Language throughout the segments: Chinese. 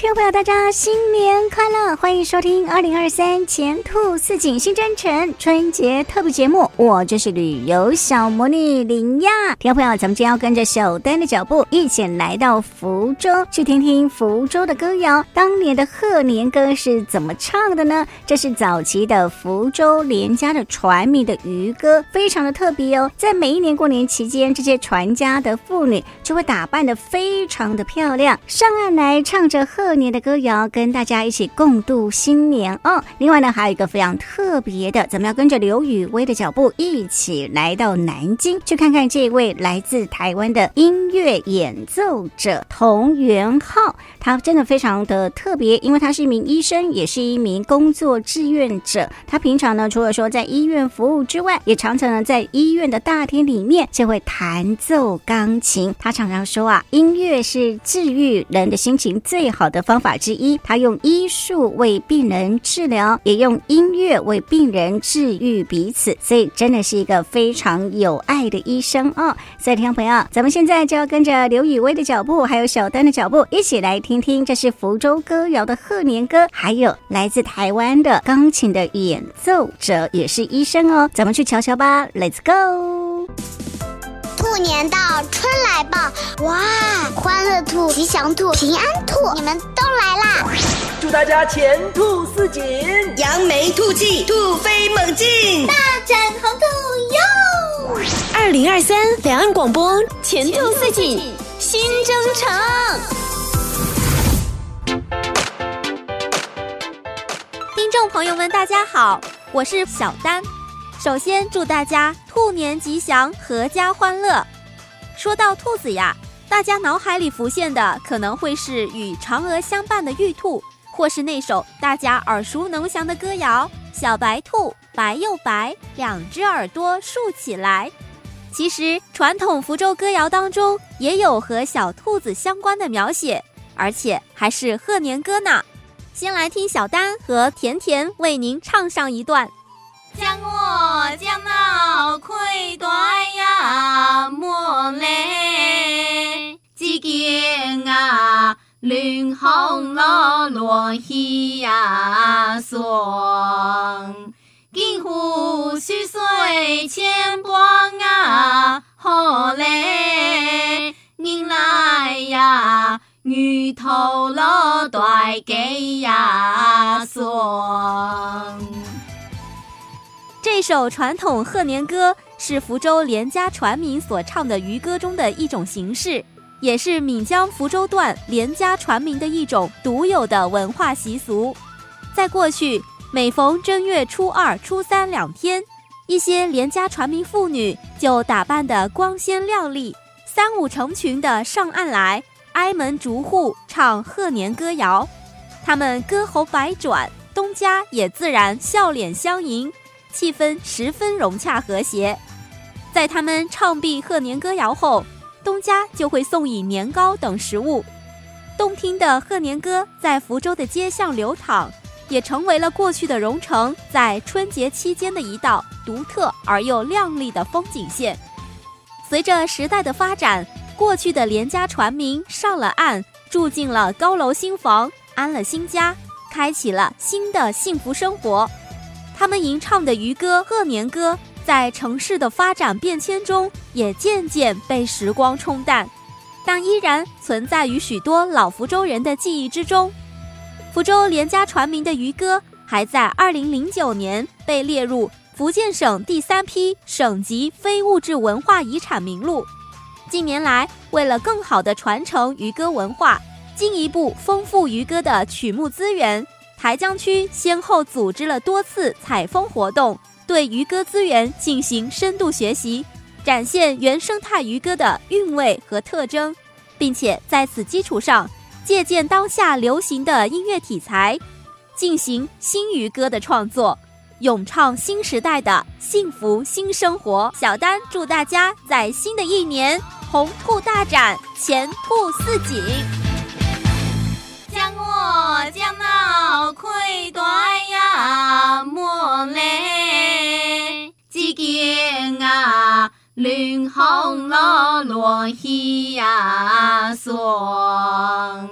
听众朋友，大家新年快乐！欢迎收听二零二三前兔似锦新征程春节特别节目，我就是旅游小魔女林亚。听众朋友，咱们今天要跟着小丹的脚步，一起来到福州，去听听福州的歌谣。当年的贺年歌是怎么唱的呢？这是早期的福州连家的船民的渔歌，非常的特别哦。在每一年过年期间，这些船家的妇女就会打扮的非常的漂亮，上岸来唱着。贺年的歌谣，跟大家一起共度新年哦。另外呢，还有一个非常特别的，咱们要跟着刘雨薇的脚步，一起来到南京，去看看这位来自台湾的音乐演奏者童元浩。他真的非常的特别，因为他是一名医生，也是一名工作志愿者。他平常呢，除了说在医院服务之外，也常常呢在医院的大厅里面就会弹奏钢琴。他常常说啊，音乐是治愈人的心情最好的方法之一，他用医术为病人治疗，也用音乐为病人治愈彼此，所以真的是一个非常有爱的医生哦。所以，听众朋友，咱们现在就要跟着刘雨薇的脚步，还有小丹的脚步，一起来听听，这是福州歌谣的贺年歌，还有来自台湾的钢琴的演奏者，也是医生哦。咱们去瞧瞧吧，Let's go！兔年到，春来报，哇！欢乐兔、吉祥兔、平安兔，你们都来啦！祝大家前兔似锦，扬眉吐气，兔飞猛进，大展宏图哟！二零二三两岸广播前兔似锦新征程。听众朋友们，大家好，我是小丹。首先祝大家兔年吉祥，阖家欢乐。说到兔子呀，大家脑海里浮现的可能会是与嫦娥相伴的玉兔，或是那首大家耳熟能详的歌谣《小白兔白又白，两只耳朵竖起来》。其实传统福州歌谣当中也有和小兔子相关的描写，而且还是贺年歌呢。先来听小丹和甜甜为您唱上一段。将我将那亏待呀，莫来几件啊，乱红了落叶呀，霜，金湖雪水千般啊，何来迎来呀，鱼头了带给呀，霜。一首传统贺年歌是福州连家船民所唱的渔歌中的一种形式，也是闽江福州段连家船民的一种独有的文化习俗。在过去，每逢正月初二、初三两天，一些连家船民妇女就打扮得光鲜亮丽，三五成群的上岸来，挨门逐户唱贺年歌谣。他们歌喉百转，东家也自然笑脸相迎。气氛十分融洽和谐，在他们唱毕贺年歌谣后，东家就会送以年糕等食物。动听的贺年歌在福州的街巷流淌，也成为了过去的榕城在春节期间的一道独特而又亮丽的风景线。随着时代的发展，过去的连家船民上了岸，住进了高楼新房，安了新家，开启了新的幸福生活。他们吟唱的渔歌、贺年歌，在城市的发展变迁中，也渐渐被时光冲淡，但依然存在于许多老福州人的记忆之中。福州连家船民的渔歌，还在二零零九年被列入福建省第三批省级非物质文化遗产名录。近年来，为了更好地传承渔歌文化，进一步丰富渔歌的曲目资源。台江区先后组织了多次采风活动，对渔歌资源进行深度学习，展现原生态渔歌的韵味和特征，并且在此基础上借鉴当下流行的音乐题材，进行新渔歌的创作，咏唱新时代的幸福新生活。小丹祝大家在新的一年鸿兔大展，前兔似锦。绿红了落叶呀霜。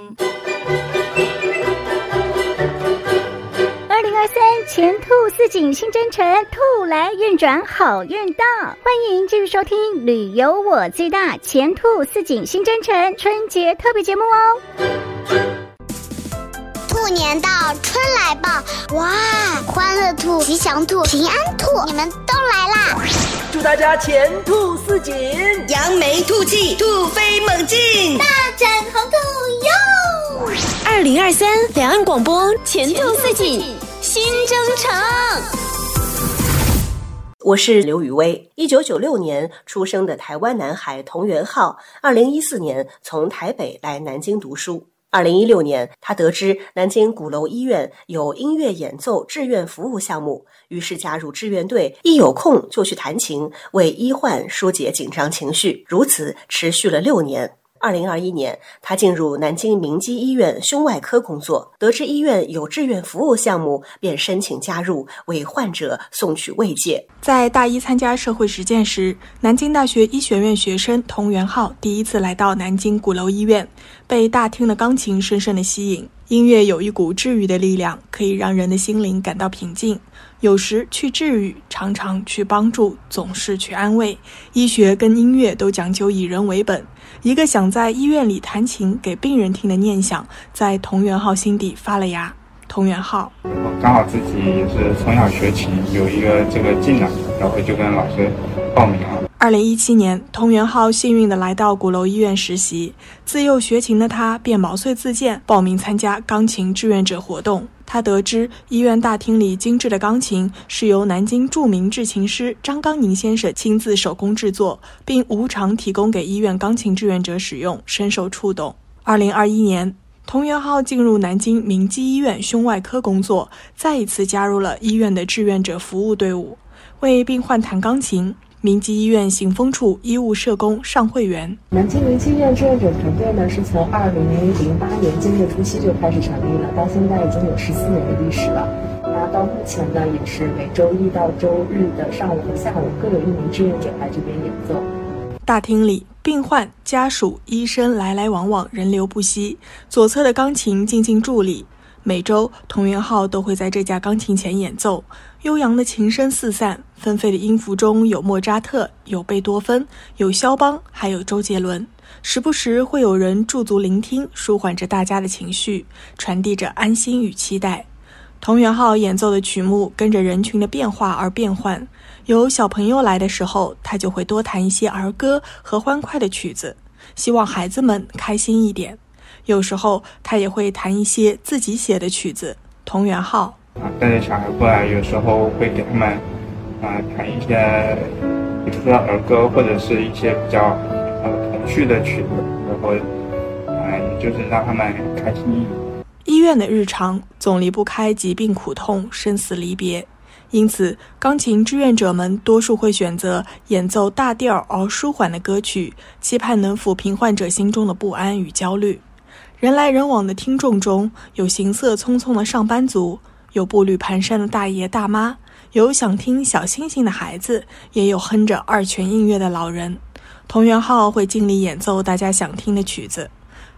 二零二三前兔似锦新征程，兔来运转好运到。欢迎继续收听《旅游我最大前兔似锦新征程》春节特别节目哦。兔年到，春来报，哇！欢乐兔、吉祥兔、平安兔，你们都来啦！祝大家前途似锦，扬眉吐气，突飞猛进，大展宏图哟！二零二三两岸广播前途似锦新征程。我是刘雨薇，一九九六年出生的台湾男孩童元浩，二零一四年从台北来南京读书。二零一六年，他得知南京鼓楼医院有音乐演奏志愿服务项目，于是加入志愿队，一有空就去弹琴，为医患疏解紧张情绪。如此持续了六年。二零二一年，他进入南京明基医院胸外科工作，得知医院有志愿服务项目，便申请加入，为患者送去慰藉。在大一参加社会实践时，南京大学医学院学生童元浩第一次来到南京鼓楼医院，被大厅的钢琴深深的吸引。音乐有一股治愈的力量，可以让人的心灵感到平静。有时去治愈，常常去帮助，总是去安慰。医学跟音乐都讲究以人为本。一个想在医院里弹琴给病人听的念想，在童元浩心底发了芽。童元浩，我刚好自己也是从小学琴，有一个这个技能，然后就跟老师报名了。二零一七年，童元浩幸运地来到鼓楼医院实习。自幼学琴的他，便毛遂自荐报名参加钢琴志愿者活动。他得知医院大厅里精致的钢琴是由南京著名制琴师张刚宁先生亲自手工制作，并无偿提供给医院钢琴志愿者使用，深受触动。二零二一年，童元浩进入南京明基医院胸外科工作，再一次加入了医院的志愿者服务队伍，为病患弹钢琴。明基医院行风处医务社工尚慧媛，南京明基医院志愿者团队呢，是从二零零八年正月初期就开始成立了，到现在已经有十四年的历史了。那到目前呢，也是每周一到周日的上午和下午各有一名志愿者来这边演奏。大厅里，病患、家属、医生来来往往，人流不息。左侧的钢琴静静伫立。每周，童元浩都会在这架钢琴前演奏，悠扬的琴声四散，纷飞的音符中有莫扎特，有贝多芬，有肖邦，还有周杰伦。时不时会有人驻足聆听，舒缓着大家的情绪，传递着安心与期待。童元浩演奏的曲目跟着人群的变化而变换，有小朋友来的时候，他就会多弹一些儿歌和欢快的曲子，希望孩子们开心一点。有时候他也会弹一些自己写的曲子。同源号啊，带着小孩过来，有时候会给他们啊弹一些，比如说儿歌或者是一些比较呃童趣的曲子，然后啊，也就是让他们开心。医院的日常总离不开疾病苦痛、生死离别，因此钢琴志愿者们多数会选择演奏大调而舒缓的歌曲，期盼能抚平患者心中的不安与焦虑。人来人往的听众中有行色匆匆的上班族，有步履蹒跚的大爷大妈，有想听小星星的孩子，也有哼着二泉映月的老人。童元浩会尽力演奏大家想听的曲子。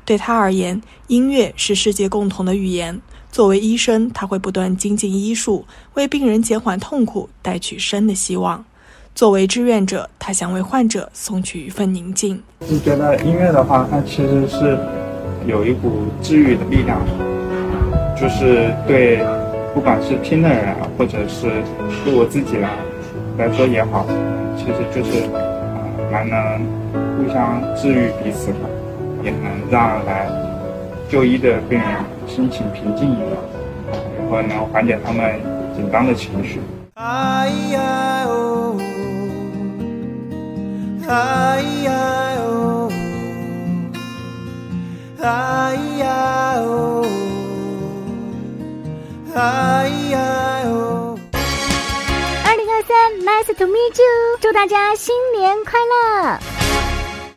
对他而言，音乐是世界共同的语言。作为医生，他会不断精进医术，为病人减缓痛苦，带去生的希望。作为志愿者，他想为患者送去一份宁静。你觉得音乐的话，它其实是。有一股治愈的力量，就是对，不管是听的人，或者是对我自己来来说也好，其实就是啊，蛮能互相治愈彼此的，也能让来就医的病人心情平静一点，然后能缓解他们紧张的情绪。哎呀哦，哎呀。To meet you！祝大家新年快乐！